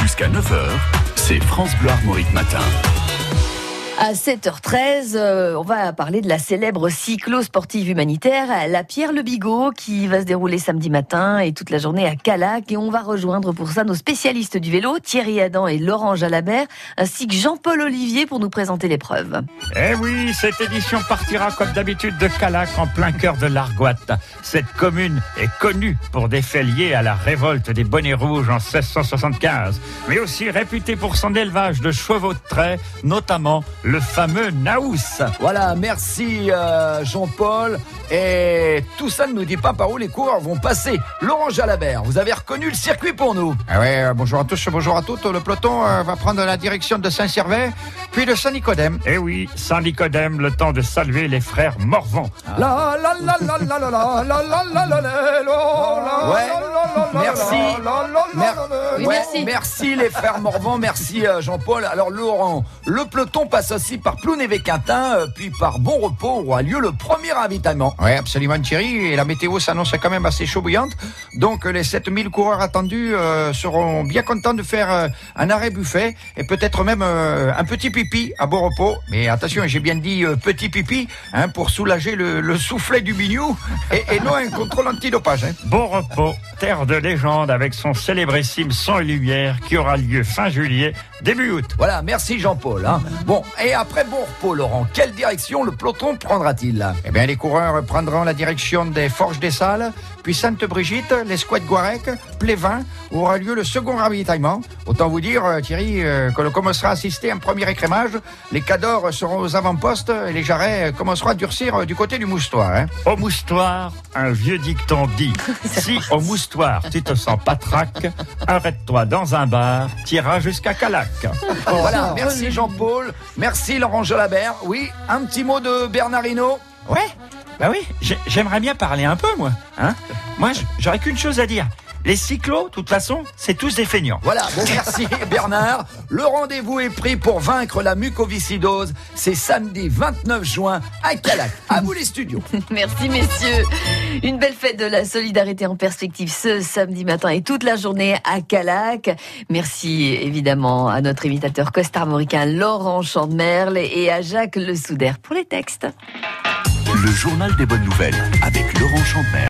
Jusqu'à 9h, c'est France Bleu Armorique Matin. À 7h13, euh, on va parler de la célèbre cyclo-sportive humanitaire, la Pierre Le Bigot, qui va se dérouler samedi matin et toute la journée à Calac. Et on va rejoindre pour ça nos spécialistes du vélo, Thierry Adam et Laurent Jalabert, ainsi que Jean-Paul Olivier pour nous présenter l'épreuve. Eh oui, cette édition partira comme d'habitude de Calac en plein cœur de l'Argoate. Cette commune est connue pour des faits liés à la révolte des bonnets rouges en 1675, mais aussi réputée pour son élevage de chevaux de trait, notamment le fameux Naous. Voilà, merci euh, Jean-Paul. Et tout ça ne nous dit pas par où les coureurs vont passer. Laurent Jalabert, vous avez reconnu le circuit pour nous. Ah ouais, euh, bonjour à tous, bonjour à toutes. Le peloton euh, va prendre la direction de Saint-Servais, puis de Saint-Nicodème. Eh oui, Saint-Nicodème, le temps de saluer les frères Morvan. La la la la la la la la la la la la Ouais, merci. Oui, Ouais, merci. merci les frères Morvan, merci euh, Jean-Paul. Alors Laurent, le peloton passe aussi par Plounévé-Quintin, euh, puis par Bon Repos où a lieu le premier ravitaillement. Ouais, absolument Thierry. Et la météo s'annonce quand même assez chaud bouillante. Donc les 7000 coureurs attendus euh, seront bien contents de faire euh, un arrêt buffet et peut-être même euh, un petit pipi à bon repos. Mais attention, j'ai bien dit euh, petit pipi hein, pour soulager le, le soufflet du bignou et, et non un contrôle antidopage. Hein. Bon repos, terre de légende avec son célébrissime et Lumière qui aura lieu fin juillet, début août. Voilà, merci Jean-Paul. hein. Bon, et après Bon Repos, Laurent, quelle direction le peloton prendra-t-il? Eh bien, les coureurs prendront la direction des Forges des Salles, puis Sainte-Brigitte, les Squats Guarec, Plévin, où aura lieu le second ravitaillement. Autant vous dire, euh, Thierry, euh, que l'on commencera à assister à un premier écrémage. Les cadors seront aux avant-postes et les jarrets euh, commenceront à durcir du côté du moustoir. Hein. Au moustoir, un vieux dicton dit Si au moustoir tu te sens patraque, arrête-toi dans un bar, t'iras jusqu'à Calac. Voilà, merci Jean-Paul, merci Laurent Jalabert. Oui, un petit mot de Bernard Hinault Ouais, bah oui, j'ai- j'aimerais bien parler un peu, moi. Hein moi, j'aurais qu'une chose à dire. Les cyclos, de toute façon, c'est tous des feignants. Voilà, bon merci Bernard. Le rendez-vous est pris pour vaincre la mucoviscidose. C'est samedi 29 juin à Calac. À vous les studios. Merci messieurs. Une belle fête de la solidarité en perspective ce samedi matin et toute la journée à Calac. Merci évidemment à notre imitateur costarmoricain Laurent Chandemerle et à Jacques Le Soudaire pour les textes. Le journal des bonnes nouvelles avec Laurent Chantmer.